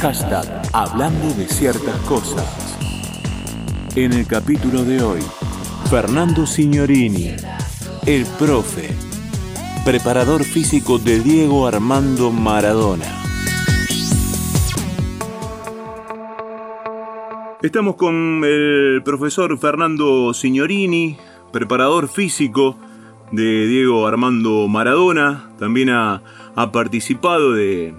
Hashtag Hablando de ciertas cosas. En el capítulo de hoy, Fernando Signorini, el profe, preparador físico de Diego Armando Maradona. Estamos con el profesor Fernando Signorini, preparador físico de Diego Armando Maradona. También ha, participado de,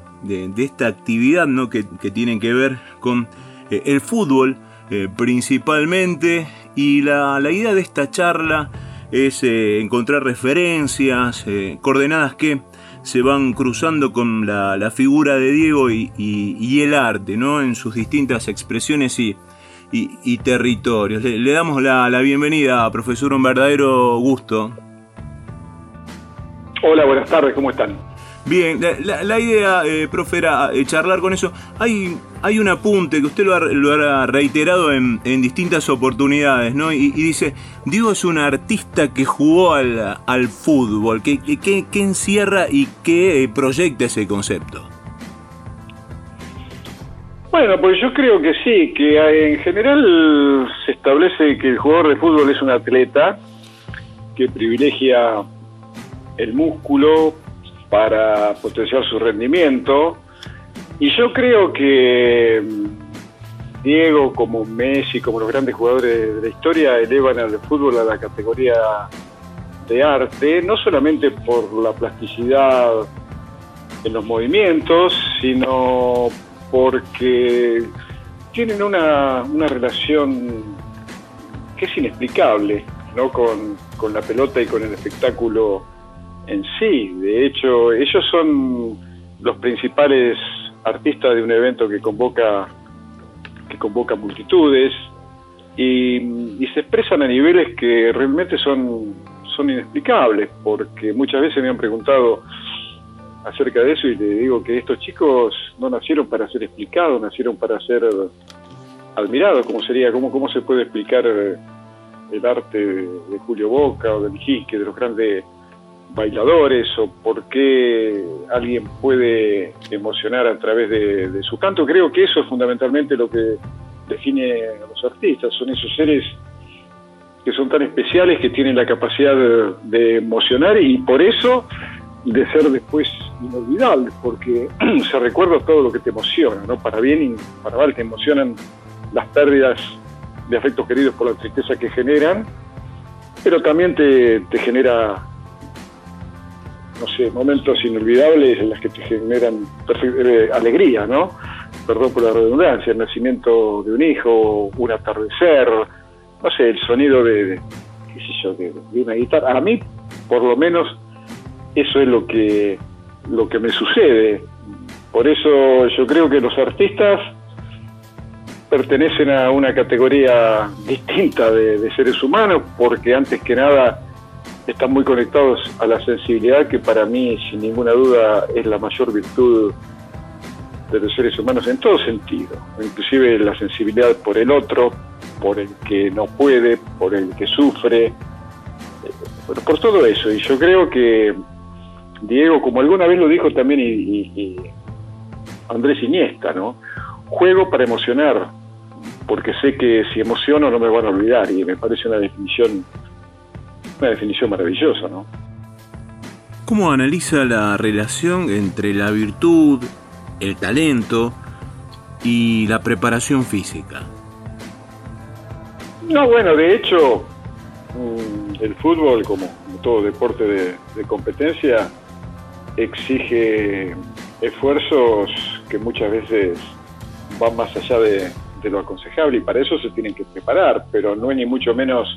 esta actividad ¿no? que, tiene que ver con eh, el fútbol eh, principalmente. Y la, idea de esta charla es eh, encontrar referencias, coordenadas que se van cruzando con la, figura de Diego y, el arte, ¿no? En sus distintas expresiones y, territorios. Le, damos la, la bienvenida, profesor, un verdadero gusto. Hola, buenas tardes, ¿cómo están? Bien, la, idea, eh, profe, era eh, charlar con eso. Hay, hay un apunte que usted lo ha, reiterado en, distintas oportunidades, ¿no? Y, dice, Diego es un artista que jugó al, fútbol. ¿Qué, qué, encierra y qué eh, proyecta ese concepto? Bueno, pues yo creo que sí, que en general se establece que el jugador de fútbol es un atleta que privilegia el músculo para potenciar su rendimiento. Y yo creo que mm, Diego, como Messi, como los grandes jugadores de la historia, elevan al fútbol a la categoría de arte, no solamente por la plasticidad en los movimientos, sino porque tienen una, una relación que es inexplicable ¿no? con, con la pelota y con el espectáculo en sí. De hecho, ellos son los principales artistas de un evento que convoca que convoca multitudes y, se expresan a niveles que realmente son son inexplicables porque muchas veces me han preguntado acerca de eso y le digo que estos chicos no nacieron para ser explicados, nacieron para ser admirados, como sería, cómo, cómo se puede explicar el arte de Julio Boca o de Jique, de los grandes bailadores o por qué alguien puede emocionar a través de, su canto. Creo que eso es fundamentalmente lo que define a los artistas, son esos seres que son tan especiales que tienen la capacidad de, emocionar y por eso de ser después inolvidables, porque se recuerda todo lo que te emociona, ¿no? Para bien y para mal te emocionan las pérdidas de afectos queridos por la tristeza que generan, pero también te, te genera no sé, momentos inolvidables en los que te generan eh, alegría, ¿no? Perdón por la redundancia, el nacimiento de un hijo, un atardecer, no sé, el sonido de, qué sé yo, de, una guitarra. A mí, por lo menos, eso es lo que, lo que me sucede. Por eso yo creo que los artistas pertenecen a una categoría distinta de seres humanos, porque antes que nada están muy conectados a la sensibilidad que para mí, sin ninguna duda, es la mayor virtud de los seres humanos en todo sentido, inclusive la sensibilidad por el otro, por el que no puede, por el que sufre, eh, por todo eso. Y yo creo que Diego, como alguna vez lo dijo también y, Andrés Iniesta, ¿no? Juego para emocionar, porque sé que si emociono no me van a olvidar y me parece una definición una definición maravillosa, ¿no? ¿Cómo analiza la relación entre la virtud, el talento y la preparación física? No, bueno, de hecho, mm, el fútbol, como todo deporte de, competencia, exige esfuerzos que muchas veces van más allá de, de, lo aconsejable y para eso se tienen que preparar, pero no es ni mucho menos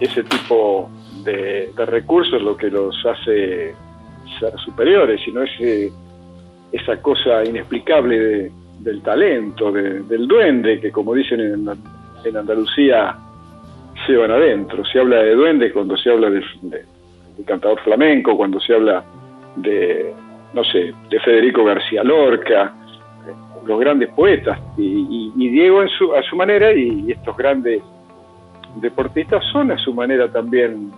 ese tipo de, recursos lo que los hace ser superiores, sino ese, esa cosa inexplicable del talento, del duende, que como dicen en, en Andalucía, se van adentro. Se habla de duende cuando se habla de, cantador flamenco, cuando se habla de, no sé, de Federico García Lorca, los grandes poetas, y, Diego en su, a su manera y estos grandes deportistas son a su manera también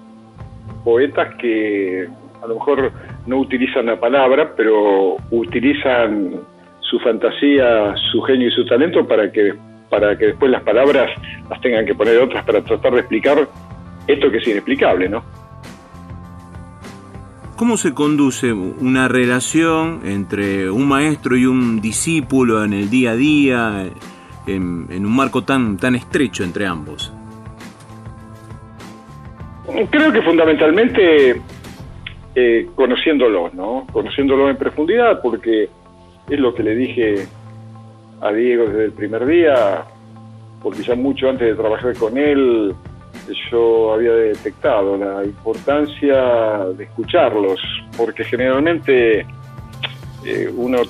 poetas que a lo mejor no utilizan la palabra, pero utilizan su fantasía, su genio y su talento para que, para que después las palabras las tengan que poner otras para tratar de explicar esto que es inexplicable, ¿no? ¿Cómo se conduce una relación entre un maestro y un discípulo en el día a día, en, un marco tan, tan estrecho entre ambos? Creo que fundamentalmente eh, conociéndolo, ¿no? Conociéndolo en profundidad, porque es lo que le dije a Diego desde el primer día, porque ya mucho antes de trabajar con él, yo había detectado la importancia de escucharlos, porque generalmente eh, uno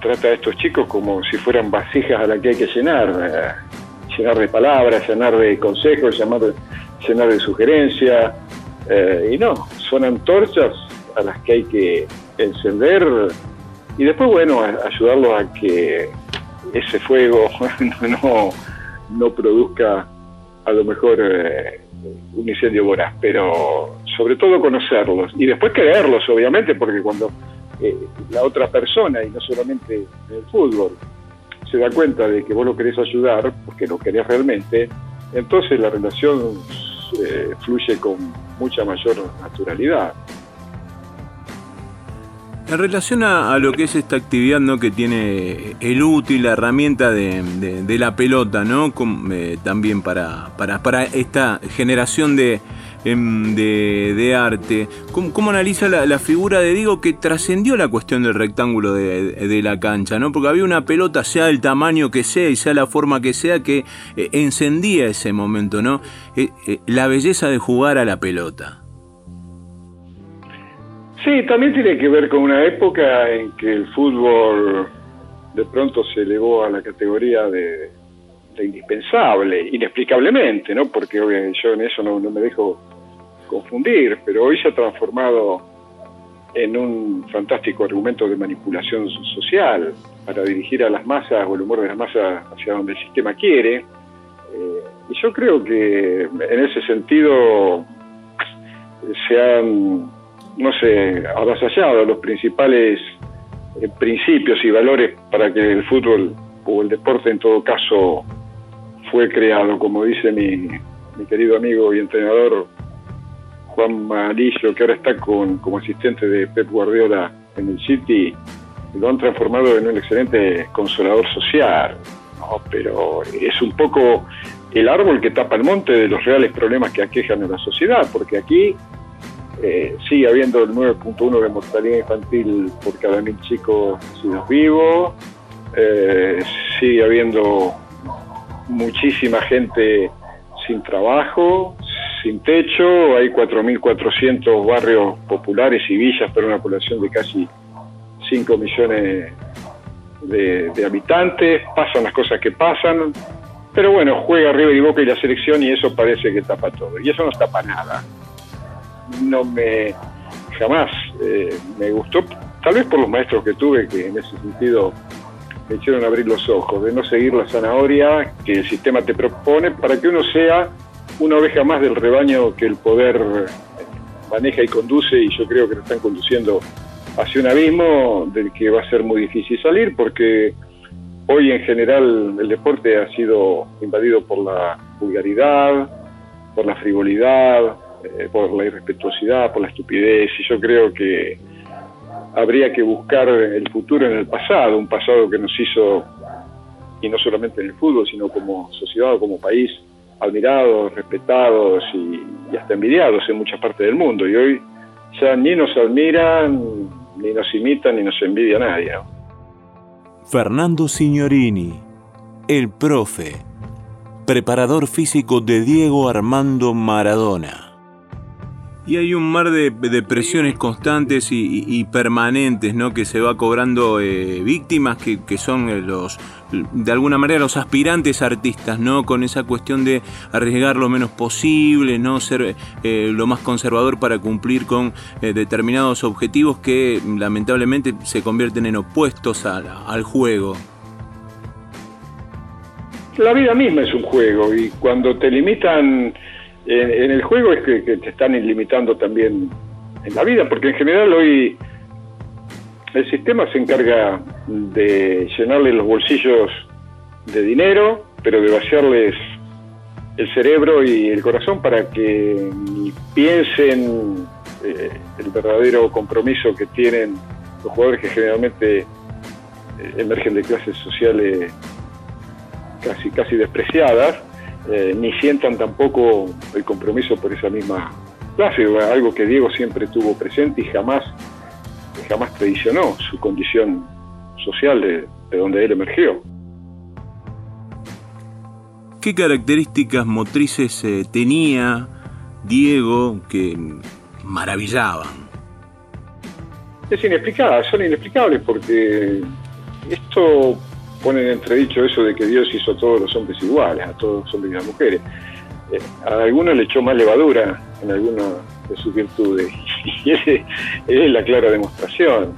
trata a estos chicos como si fueran vasijas a las que hay que llenar, eh, llenar de palabras, llenar de consejos, llenar, llenar de sugerencias, y no, son antorchas a las que hay que encender y después, bueno, ayudarlos a que ese fuego no, no produzca a lo mejor eh, un incendio voraz, pero sobre todo conocerlos y después creerlos, obviamente, porque cuando eh, la otra persona, y no solamente en el fútbol, se da cuenta de que vos lo querés ayudar, porque lo querés realmente, entonces la relación eh, fluye con mucha mayor naturalidad. En relación a, lo que es esta actividad ¿no? que tiene el útil, la herramienta de, la pelota, ¿no? Eh, también para, para, esta generación de, em, de, arte, ¿Cómo, analiza la, figura de Diego que trascendió la cuestión del rectángulo de, la cancha? ¿no? Porque había una pelota, sea el tamaño que sea y sea la forma que sea, que eh, encendía ese momento, ¿no? Eh, la belleza de jugar a la pelota. Sí, también tiene que ver con una época en que el fútbol de pronto se elevó a la categoría de, indispensable, inexplicablemente, ¿no? Porque yo en eso no, me dejo confundir, pero hoy se ha transformado en un fantástico argumento de manipulación social para dirigir a las masas o el humor de las masas hacia donde el sistema quiere. Eh, y yo creo que en ese sentido se han no sé, avasallado los principales eh, principios y valores para que el fútbol o el deporte en todo caso fue creado, como dice mi, mi querido amigo y entrenador Juan Malillo, que ahora está con, como asistente de Pep Guardiola en el City, lo han transformado en un excelente consolador social, pero es un poco el árbol que tapa el monte de los reales problemas que aquejan a la sociedad, porque aquí eh, sigue habiendo el 9.1 de mortalidad infantil por cada mil chicos vivos, eh, sigue habiendo muchísima gente sin trabajo, sin techo, hay 4.400 barrios populares y villas para una población de casi 5 millones de, habitantes, pasan las cosas que pasan, pero bueno, juega River y Boca y la selección y eso parece que tapa todo, y eso no tapa nada. No me jamás eh, me gustó, tal vez por los maestros que tuve que en ese sentido me hicieron abrir los ojos, de no seguir la zanahoria que el sistema te propone para que uno sea una oveja más del rebaño que el poder maneja y conduce y yo creo que lo están conduciendo hacia un abismo del que va a ser muy difícil salir porque hoy en general el deporte ha sido invadido por la vulgaridad, por la frivolidad, eh, por la irrespetuosidad, por la estupidez, y yo creo que habría que buscar el futuro en el pasado, un pasado que nos hizo, y no solamente en el fútbol, sino como sociedad o como país, admirados, respetados y, hasta envidiados en muchas partes del mundo. Y hoy ya ni nos admiran, ni nos imitan, ni nos envidia nadie. Fernando Signorini, el profe, preparador físico de Diego Armando Maradona. Y hay un mar de, presiones constantes y, permanentes, ¿no? Que se va cobrando eh, víctimas que, son eh, los, de alguna manera, los aspirantes artistas, ¿no? Con esa cuestión de arriesgar lo menos posible, ¿no? Ser eh, lo más conservador para cumplir con determinados objetivos que lamentablemente se convierten en opuestos al juego. La vida misma es un juego y cuando te limitan en, el juego es que, te están limitando también en la vida, porque en general hoy el sistema se encarga de llenarle los bolsillos de dinero, pero de vaciarles el cerebro y el corazón para que piensen eh, el verdadero compromiso que tienen los jugadores que generalmente eh, emergen de clases sociales casi, casi despreciadas, eh, ni sientan tampoco el compromiso por esa misma clase, algo que Diego siempre tuvo presente y jamás, jamás traicionó su condición social de, de donde él emergió. ¿Qué características motrices eh, tenía Diego que maravillaban? Es inexplicable, son inexplicables porque esto pone en entredicho eso de que Dios hizo a todos los hombres iguales, a todos los hombres y las mujeres. Eh, a algunos le echó más levadura en alguna de sus virtudes y esa es la clara demostración.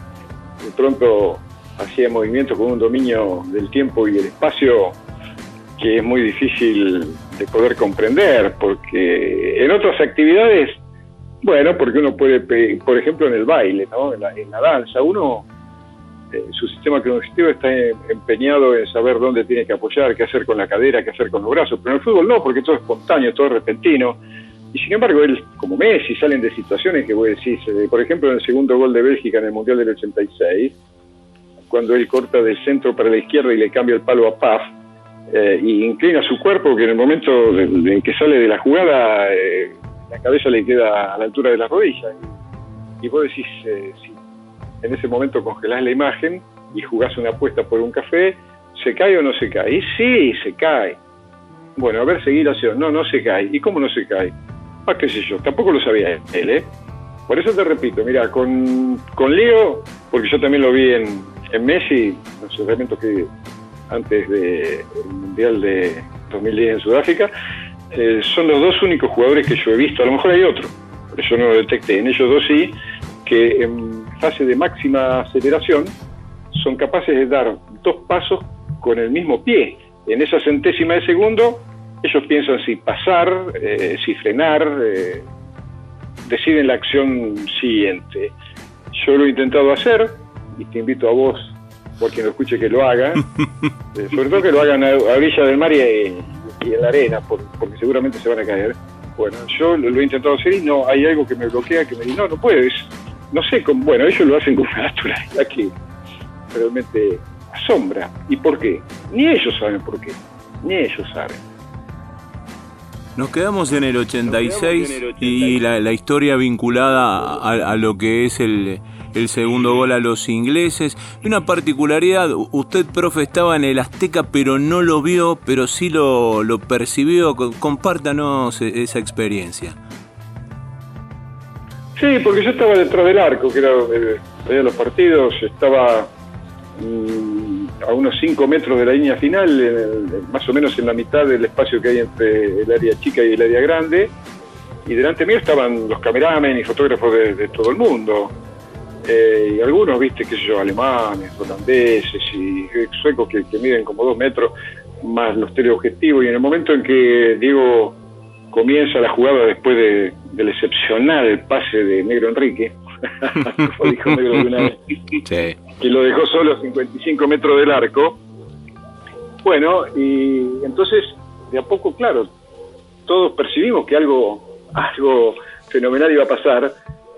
De pronto hacía movimientos con un dominio del tiempo y el espacio que es muy difícil de poder comprender, porque en otras actividades, bueno, porque uno puede, por ejemplo, en el baile, ¿no? en, la, danza, uno, eh, su sistema cognitivo está empeñado en saber dónde tiene que apoyar, qué hacer con la cadera, qué hacer con los brazos, pero en el fútbol no, porque todo es espontáneo, todo es repentino. Y sin embargo, él, como Messi, salen de situaciones que voy a decir, por ejemplo, en el segundo gol de Bélgica en el Mundial del 86, cuando él corta del centro para la izquierda y le cambia el palo a Paf, eh, y inclina su cuerpo, que en el momento en que sale de la jugada, eh, la cabeza le queda a la altura de la rodilla. Y, vos decís, eh, si en ese momento congelás la imagen y jugás una apuesta por un café, ¿se cae o no se cae? Y sí, se cae. Bueno, a ver, seguir haciendo. No, no se cae. ¿Y cómo no se cae? Ah, qué sé yo, tampoco lo sabía él, ¿eh? Por eso te repito, mira, con, con Leo, porque yo también lo vi en, en Messi, los elementos que antes del Mundial de 2010 en Sudáfrica, eh, son los dos únicos jugadores que yo he visto, a lo mejor hay otro, pero yo no lo detecté, en ellos dos sí, que en fase de máxima aceleración son capaces de dar dos pasos con el mismo pie. En esa centésima de segundo, ellos piensan si pasar, eh, si frenar, eh, deciden la acción siguiente. Yo lo he intentado hacer y te invito a vos por quien lo escuche que lo haga, eh, sobre todo que lo hagan a, orilla del mar y, en la arena, porque seguramente se van a caer. Bueno, yo lo, he intentado hacer y no, hay algo que me bloquea, que me dice, no, no puedes. No sé, con, bueno, ellos lo hacen con una naturalidad que realmente asombra. ¿Y por qué? Ni ellos saben por qué, ni ellos saben. Nos quedamos en el 86, y la, historia vinculada a, lo que es el, el segundo gol a los ingleses. Una particularidad, usted, profe, estaba en el Azteca, pero no lo vio, pero sí lo, lo percibió. Compártanos e, esa experiencia. Sí, porque yo estaba detrás del arco, que era eh, los partidos, estaba mm, a unos 5 metros de la línea final, más o menos en la mitad del espacio que hay entre el área chica y el área grande, y delante mío estaban los cameramen y fotógrafos de todo el mundo. Eh, y algunos, viste, qué sé yo, alemanes, holandeses y suecos que, miden como dos metros, más los teleobjetivos. Y en el momento en que Diego comienza la jugada después de, del excepcional pase de Negro Enrique, dijo Negro de una vez, que lo dejó solo a 55 metros del arco. Bueno, y entonces, de a poco, claro, todos percibimos que algo, algo fenomenal iba a pasar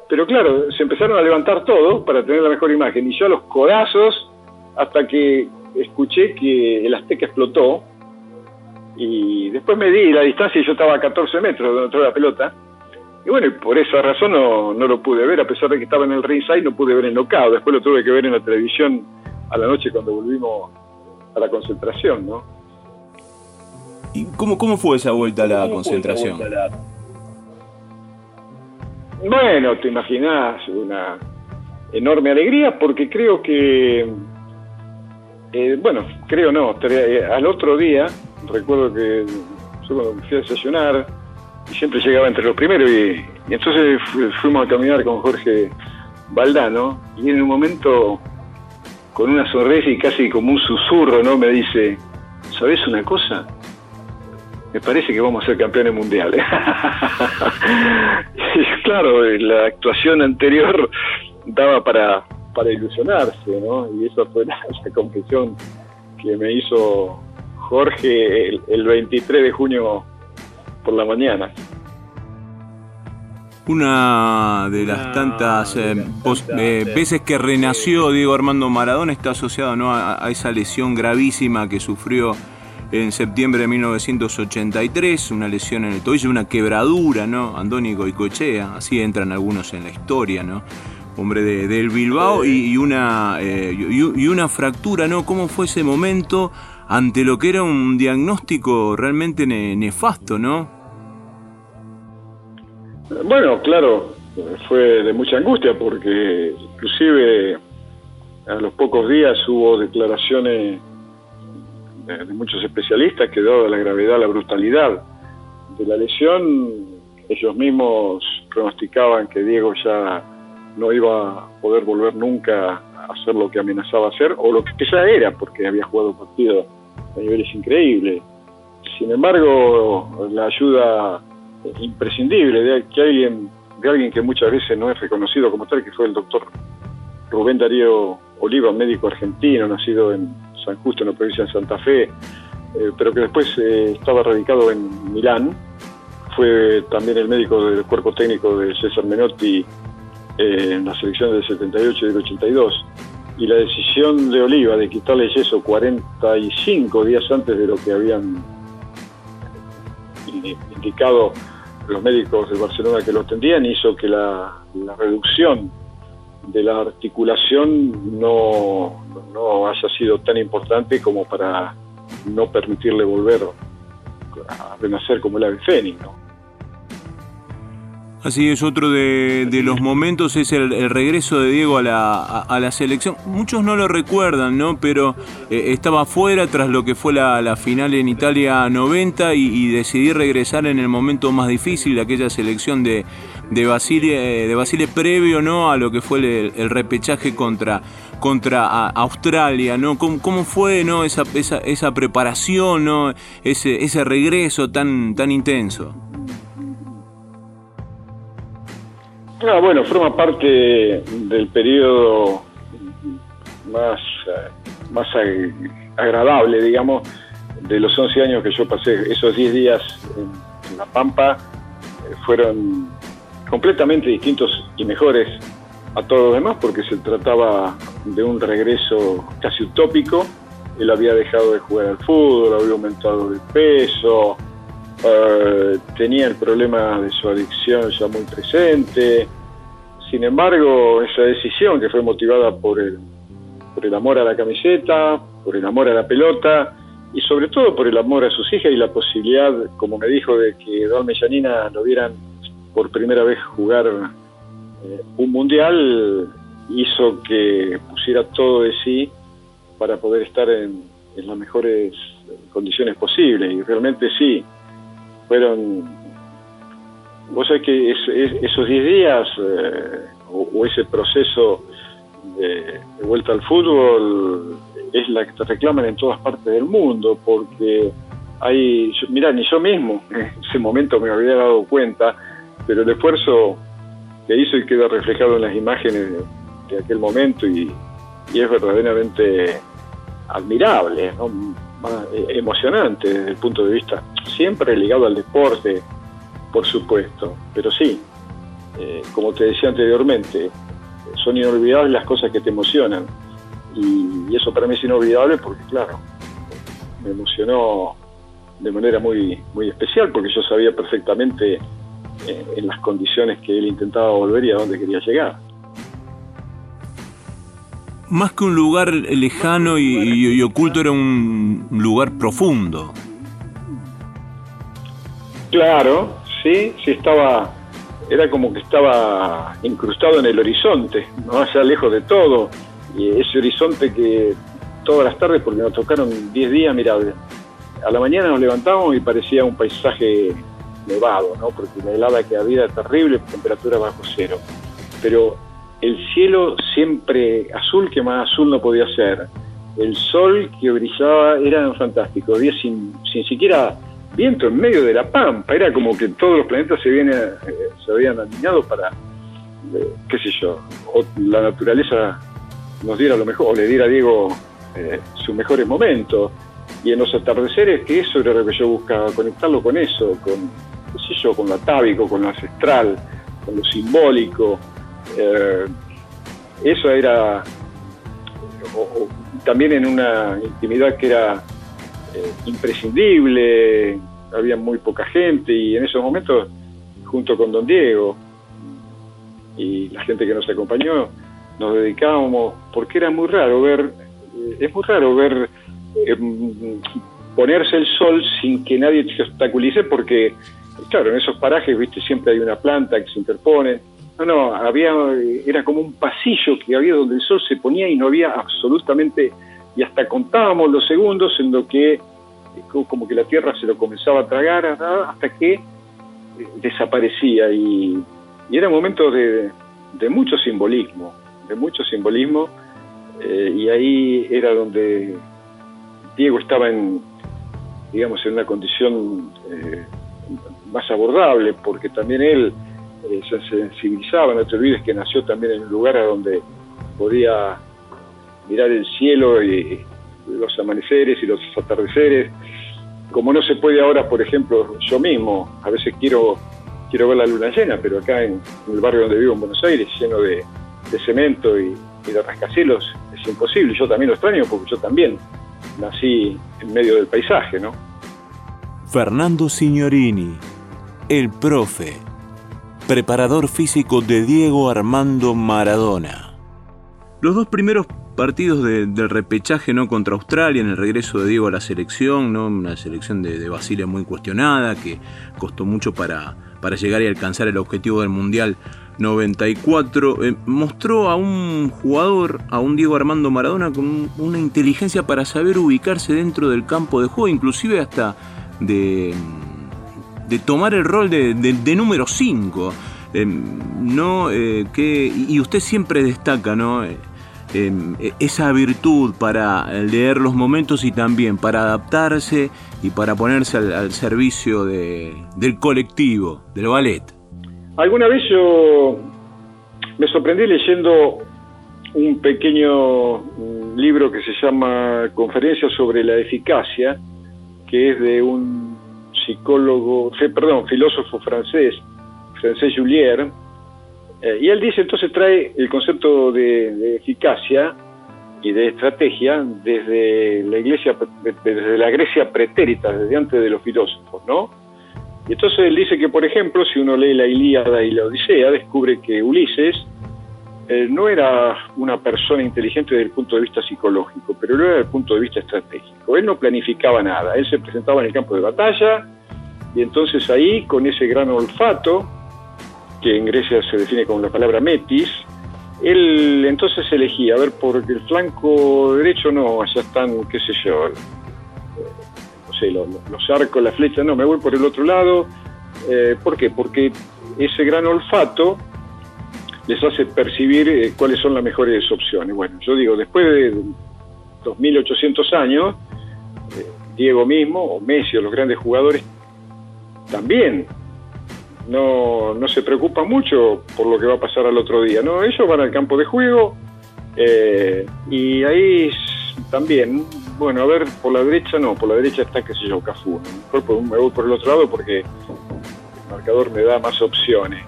pero claro, se empezaron a levantar todos para tener la mejor imagen. Y yo a los codazos, hasta que escuché que el Azteca explotó. Y después me di la distancia y yo estaba a 14 metros donde entró la pelota. Y bueno, por esa razón no, no lo pude ver, a pesar de que estaba en el ringside, no pude ver el knockout. Después lo tuve que ver en la televisión a la noche cuando volvimos a la concentración, ¿no? ¿Y cómo, cómo fue esa vuelta a la concentración? Bueno, te imaginas una enorme alegría porque creo que, eh, bueno, creo no, eh, al otro día, recuerdo que yo cuando fui a desayunar, y siempre llegaba entre los primeros, y, entonces fuimos a caminar con Jorge Valdano, y en un momento, con una sonrisa y casi como un susurro, ¿no? Me dice, ¿sabes una cosa? me parece que vamos a ser campeones mundiales. claro, la actuación anterior daba para, para ilusionarse, ¿no? Y esa fue la, confesión que me hizo Jorge el, 23 de junio por la mañana. Una de las tantas eh, eh, veces que renació Diego Armando Maradona está asociado ¿no? a, esa lesión gravísima que sufrió en septiembre de 1983, una lesión en el tobillo, una quebradura, ¿no? Andónico y Cochea, así entran algunos en la historia, ¿no? hombre de, del Bilbao, y, una, eh, y, una fractura, ¿no? ¿Cómo fue ese momento ante lo que era un diagnóstico realmente nefasto, ¿no? Bueno, claro, fue de mucha angustia porque inclusive a los pocos días hubo declaraciones de, muchos especialistas que dado la gravedad, la brutalidad de la lesión, ellos mismos pronosticaban que Diego ya no iba a poder volver nunca hacer lo que amenazaba hacer o lo que ya era, porque había jugado partidos a niveles increíbles. Sin embargo, la ayuda imprescindible de que alguien, de alguien que muchas veces no es reconocido como tal, que fue el doctor Rubén Darío Oliva, médico argentino, nacido en San Justo, en la provincia de Santa Fe, eh, pero que después eh, estaba radicado en Milán. Fue también el médico del cuerpo técnico de César Menotti eh, en las elecciones del 78 y del 82. Y la decisión de Oliva de quitarle yeso 45 días antes de lo que habían indicado los médicos de Barcelona que lo tendrían hizo que la, reducción de la articulación no, no haya sido tan importante como para no permitirle volver a renacer como el ave fénix. ¿no? Así es, otro de, los momentos es el, regreso de Diego a la, selección. Muchos no lo recuerdan, ¿no? Pero eh, estaba fuera tras lo que fue la, final en Italia 90 y, decidí regresar en el momento más difícil de aquella selección de, de, Basile, de Basile previo, ¿no? A lo que fue el, repechaje contra, contra Australia, ¿no? ¿Cómo, fue, ¿no? Esa, esa, esa preparación, ¿no? Ese, ese regreso tan, tan intenso. Ah, bueno, forma parte del periodo más, más agradable, digamos, de los 11 años que yo pasé. Esos 10 días en, La Pampa eh, fueron completamente distintos y mejores a todos los demás porque se trataba de un regreso casi utópico. Él había dejado de jugar al fútbol, había aumentado de peso, eh, tenía el problema de su adicción ya muy presente. Sin embargo, esa decisión que fue motivada por el, por el amor a la camiseta, por el amor a la pelota y sobre todo por el amor a sus hijas y la posibilidad, como me dijo, de que Don Mellanina lo vieran por primera vez jugar eh, un mundial, hizo que pusiera todo de sí para poder estar en las mejores condiciones posibles. Y realmente sí, fueron, vos sabés que esos 10 días eh, o, ese proceso de, vuelta al fútbol es la que te reclaman en todas partes del mundo, porque hay, mira, ni yo mismo en ese momento me había dado cuenta, pero el esfuerzo que hizo y queda reflejado en las imágenes de, aquel momento y, y, es verdaderamente admirable, ¿no? Eh, emocionante desde el punto de vista siempre ligado al deporte, por supuesto, pero sí, eh, como te decía anteriormente, son inolvidables las cosas que te emocionan. Y, eso para mí es inolvidable porque, claro, me emocionó de manera muy, muy especial porque yo sabía perfectamente eh, en las condiciones que él intentaba volver y a dónde quería llegar. Más que un lugar lejano y oculto, era un lugar profundo. Claro, sí, sí estaba, era como que estaba incrustado en el horizonte, no allá lejos de todo, y ese horizonte que todas las tardes, porque nos tocaron 10 días, mira, a la mañana nos levantamos y parecía un paisaje nevado, ¿no? porque la helada que había era terrible, temperatura bajo cero, pero el cielo siempre azul, que más azul no podía ser, el sol que brillaba era fantástico, días sin, sin siquiera viento en medio de la pampa, era como que todos los planetas se, viene, eh, se habían alineado para, eh, qué sé yo, la naturaleza nos diera lo mejor, o le diera a Diego eh, sus mejores momentos. Y en los atardeceres, que eso era lo que yo buscaba, conectarlo con eso, con, qué sé yo, con lo atávico, con lo ancestral, con lo simbólico. Eh, eso era también en una intimidad que era eh, imprescindible, había muy poca gente y en esos momentos, junto con don Diego y la gente que nos acompañó, nos dedicábamos, porque era muy raro ver, eh, es muy raro ver em, ponerse el sol sin que nadie te obstaculice, porque, claro, en esos parajes, viste, siempre hay una planta que se interpone. No, no, había, era como un pasillo que había donde el sol se ponía y no había absolutamente, y hasta contábamos los segundos en lo que, como que la tierra se lo comenzaba a tragar hasta que eh, desaparecía y, era un momento de, mucho simbolismo, de mucho simbolismo, eh, y ahí era donde Diego estaba en, digamos, en una condición eh, más abordable, porque también él eh, se sensibilizaba, no te olvides que nació también en un lugar donde podía mirar el cielo y los amaneceres y los atardeceres, como no se puede ahora, por ejemplo, yo mismo, a veces quiero quiero ver la luna llena, pero acá en, el barrio donde vivo en Buenos Aires, lleno de, cemento y, y, de rascacielos, es imposible. Yo también lo extraño porque yo también nací en medio del paisaje, ¿no? Fernando Signorini, el profe, preparador físico de Diego Armando Maradona. Los dos primeros partidos del repechaje no contra Australia en el regreso de Diego a la selección, ¿no? una selección de, de Basile muy cuestionada que costó mucho para, para llegar y alcanzar el objetivo del Mundial 94, eh, mostró a un jugador, a un Diego Armando Maradona, con una inteligencia para saber ubicarse dentro del campo de juego, inclusive hasta de, de tomar el rol de, número 5. Eh, no, eh, y usted siempre destaca ¿no? esa virtud para leer los momentos y también para adaptarse y para ponerse al, servicio del colectivo, del ballet. Alguna vez yo me sorprendí leyendo un pequeño mm, libro que se llama Conferencias sobre la eficacia, que es de un psicólogo, perdón, filósofo francés, Francés Julier, eh, y él dice, entonces trae el concepto de eficacia y de estrategia desde la iglesia, desde la Grecia pretérita, desde antes de los filósofos, ¿no? Y entonces él dice que, por ejemplo, si uno lee la Ilíada y la Odisea, descubre que Ulises eh, no era una persona inteligente desde el punto de vista psicológico, pero lo era desde el punto de vista estratégico. Él no planificaba nada, él se presentaba en el campo de batalla y entonces ahí, con ese gran olfato, que en Grecia se define como la palabra metis, él entonces elegía, a ver, por el flanco derecho no, allá están, qué sé yo, no sé, los, arcos, la flecha, no, me voy por el otro lado. Eh, ¿Por qué? Porque ese gran olfato les hace percibir eh, cuáles son las mejores opciones. Bueno, yo digo, después de 2800 años, eh, Diego mismo, o Messi, o los grandes jugadores, también no, no se preocupa mucho por lo que va a pasar al otro día. No, ellos van al campo de juego eh, y ahí también, bueno, a ver, por la derecha no, por la derecha está, qué sé yo, Cafú. Mejor me voy por el otro lado porque el marcador me da más opciones.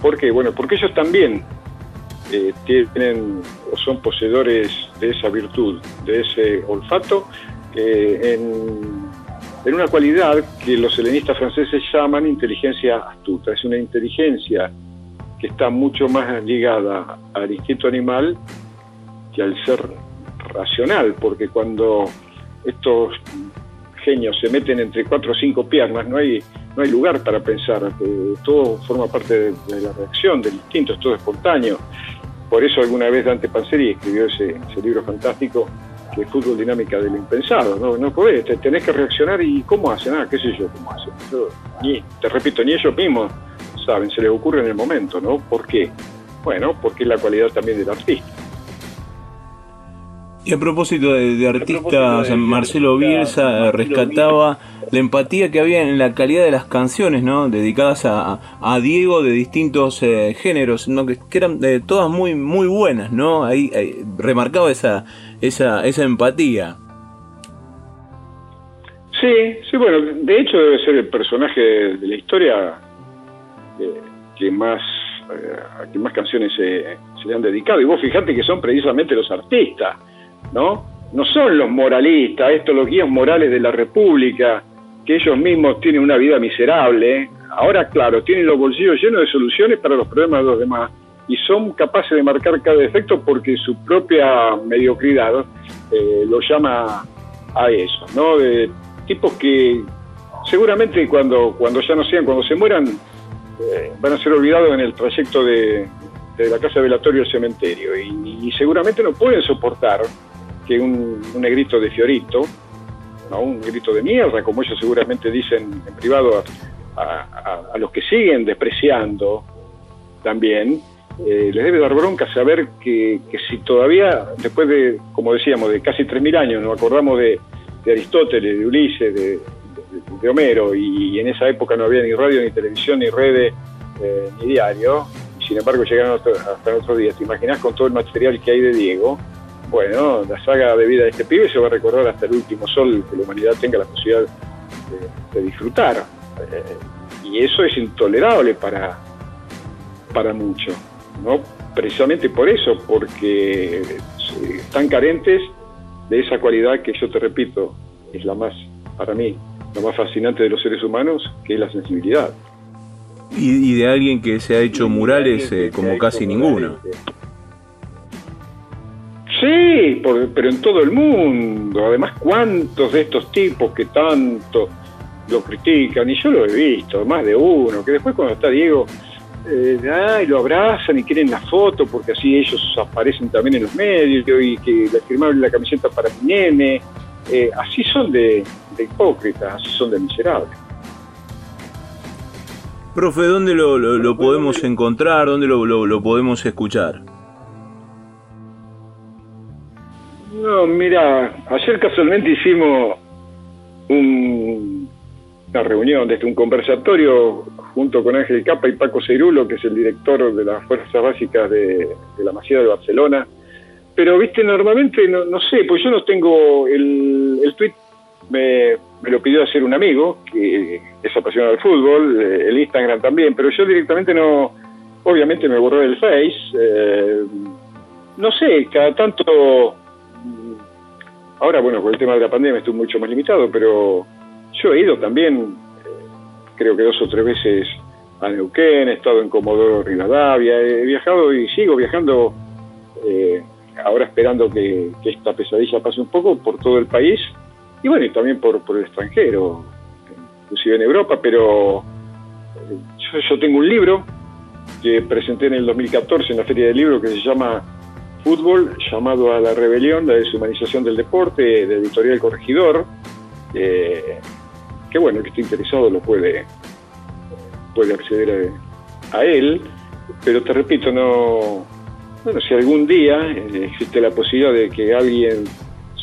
¿Por qué? Bueno, porque ellos también eh, tienen o son poseedores de esa virtud, de ese olfato, eh, en en una cualidad que los helenistas franceses llaman inteligencia astuta. Es una inteligencia que está mucho más ligada al instinto animal que al ser racional, porque cuando estos genios se meten entre cuatro o cinco piernas, no hay, no hay lugar para pensar, todo forma parte de, la reacción, del instinto, es todo espontáneo. Por eso alguna vez Dante Panzeri escribió ese, libro fantástico de fútbol dinámica de lo impensado, no, no podés, tenés que reaccionar y ¿cómo hacen? Ah, qué sé yo, ¿cómo hacen? ni, te repito, ni ellos mismos saben, se les ocurre en el momento, ¿no? ¿Por qué? Bueno, porque es la cualidad también del artista. Y a propósito de, artistas, Marcelo Bielsa rescataba la empatía que había en la calidad de las canciones, ¿no? Dedicadas a, Diego de distintos eh, géneros, ¿no? Que, eran eh, todas muy muy buenas, ¿no? Ahí, remarcaba esa, esa, esa empatía. Sí, sí, bueno, de hecho debe ser el personaje de la historia eh, que más a quien más canciones se, se le han dedicado. Y vos fijate que son precisamente los artistas ¿no? No son los moralistas, estos los guías morales de la República, que ellos mismos tienen una vida miserable. Ahora, claro, tienen los bolsillos llenos de soluciones para los problemas de los demás y son capaces de marcar cada defecto porque su propia mediocridad eh, lo llama a eso, ¿no? De tipos que seguramente cuando, cuando ya no sean, cuando se mueran, eh, van a ser olvidados en el trayecto de, la casa velatorio al cementerio y seguramente no pueden soportar que un, negrito de Fiorito, ¿no? un grito de mierda, como ellos seguramente dicen en privado a, los que siguen despreciando también, eh, les debe dar bronca saber que, si todavía, después de, como decíamos, de casi 3.000 años, nos acordamos de, Aristóteles, de Ulises, de, Homero, y, en esa época no había ni radio, ni televisión, ni redes, eh, ni diario, y sin embargo llegaron hasta, hasta nuestros días. ¿Te imaginas con todo el material que hay de Diego? Bueno, la saga de vida de este pibe se va a recordar hasta el último sol que la humanidad tenga la posibilidad de, disfrutar. Eh, y eso es intolerable para, para muchos, ¿no? Precisamente por eso, porque están carentes de esa cualidad que yo te repito, es la más, para mí, la más fascinante de los seres humanos, que es la sensibilidad. Y, de alguien que se ha hecho murales eh, como casi ninguno. Sí, pero en todo el mundo. Además, ¿cuántos de estos tipos que tanto lo critican? Y yo lo he visto, más de uno, que después cuando está Diego, eh, ay, lo abrazan y quieren la foto porque así ellos aparecen también en los medios y que le firmaron la camiseta para mi nene. Eh, así son de, hipócritas, así son de miserables. Profe, ¿dónde lo, podemos encontrar? ¿Dónde lo podemos escuchar? No, mira, ayer casualmente hicimos una reunión, desde un conversatorio junto con Ángel Capa y Paco Cerulo, que es el director de las Fuerzas Básicas de, la Masía de Barcelona. Pero, viste, normalmente, no, sé, pues yo no tengo el, el tweet, me, lo pidió hacer un amigo, que es apasionado del fútbol, eh, el Instagram también, pero yo directamente no, obviamente me borró el Face. Eh, no sé, cada tanto Ahora, bueno, con el tema de la pandemia estoy mucho más limitado, pero yo he ido también, eh, creo que dos o tres veces a Neuquén, he estado en Comodoro Rivadavia, he viajado y sigo viajando, eh, ahora esperando que, esta pesadilla pase un poco por todo el país y bueno, y también por, por el extranjero, inclusive en Europa, pero eh, yo, yo tengo un libro que presenté en el 2014 en la Feria del Libro que se llama fútbol llamado a la rebelión, la deshumanización del deporte, de Editorial Corregidor, eh, que bueno, el que esté interesado lo puede, puede acceder a, él, pero te repito, no, bueno, si algún día eh, existe la posibilidad de que a alguien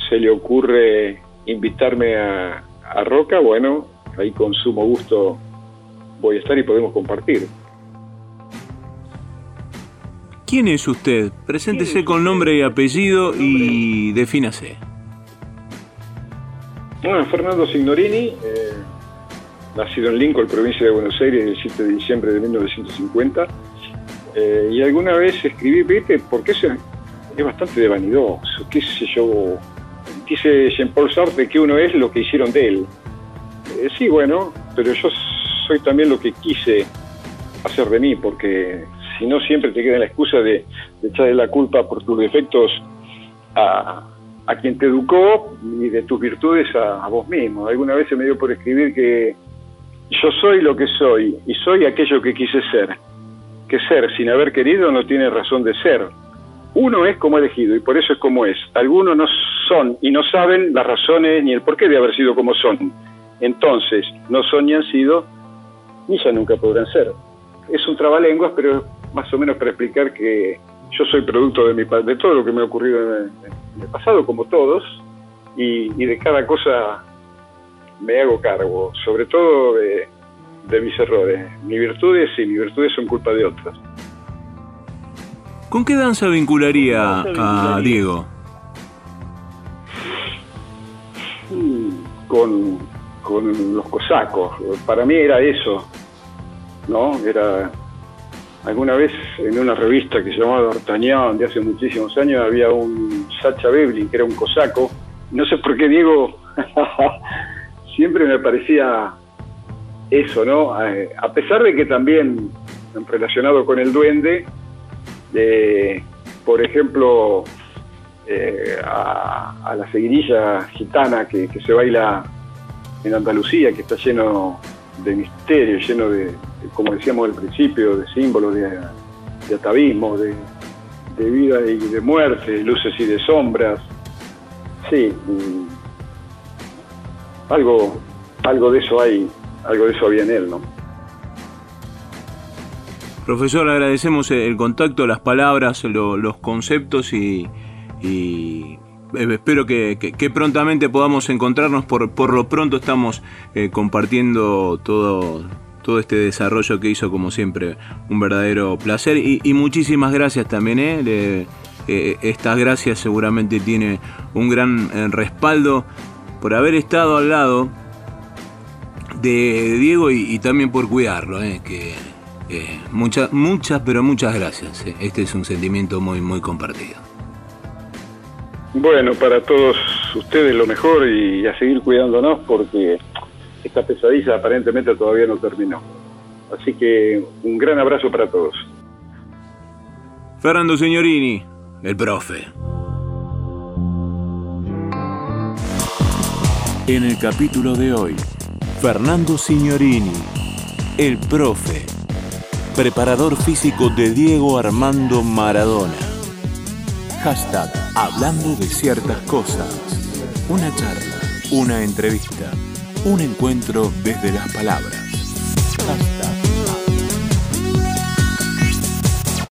se le ocurre invitarme a, a Roca, bueno, ahí con sumo gusto voy a estar y podemos compartir. ¿Quién es usted? Preséntese con nombre y apellido y defínase. Bueno, Fernando Signorini, eh, nacido en Lincoln, provincia de Buenos Aires, el 7 de diciembre de 1950. Eh, y alguna vez escribí, viste, porque es, es bastante de vanidoso, qué sé yo. Dice Jean-Paul Sartre que uno es lo que hicieron de él. Eh, sí, bueno, pero yo soy también lo que quise hacer de mí, porque si no siempre te queda la excusa de, echarle la culpa por tus defectos a, quien te educó y de tus virtudes a, vos mismo. Alguna vez se me dio por escribir que yo soy lo que soy y soy aquello que quise ser. Que ser sin haber querido no tiene razón de ser. Uno es como elegido y por eso es como es. Algunos no son y no saben las razones ni el porqué de haber sido como son. Entonces, no son ni han sido, ni ya nunca podrán ser. Es un trabalenguas, pero más o menos para explicar que yo soy producto de, mi, de todo lo que me ha ocurrido en el, pasado, como todos, y, de cada cosa me hago cargo, sobre todo de, mis errores. Mis virtudes y mis virtudes son culpa de otras. ¿Con qué danza vincularía, a Diego? Mm, con, con los cosacos. Para mí era eso, ¿no? Era Alguna vez en una revista que se llamaba D'Artagnan de hace muchísimos años había un Sacha Beblin que era un cosaco. No sé por qué Diego siempre me parecía eso, ¿no? A pesar de que también relacionado con el duende, eh, por ejemplo, eh, a, la seguirilla gitana que se baila en Andalucía, que está lleno de misterio, lleno de, como decíamos al principio, de símbolos de, atavismo, de, vida y de muerte, luces y de sombras. Sí, algo, algo de eso hay, algo de eso había en él, ¿no? Profesor, agradecemos el contacto, las palabras, los conceptos y, eh, espero que, prontamente podamos encontrarnos. Por, por lo pronto estamos eh, compartiendo todo, todo este desarrollo que hizo, como siempre, un verdadero placer. Y, muchísimas gracias también. ¿eh? estas gracias seguramente tiene un gran respaldo por haber estado al lado de Diego y, también por cuidarlo. que muchas, muchas, pero muchas gracias. Este es un sentimiento muy, muy compartido. Bueno, para todos ustedes lo mejor y a seguir cuidándonos porque esta pesadilla aparentemente todavía no terminó. Así que un gran abrazo para todos. Fernando Signorini, el profe. En el capítulo de hoy, Fernando Signorini, el profe, preparador físico de Diego Armando Maradona. Hashtag Hablando de ciertas cosas. Una charla, una entrevista, un encuentro desde las palabras.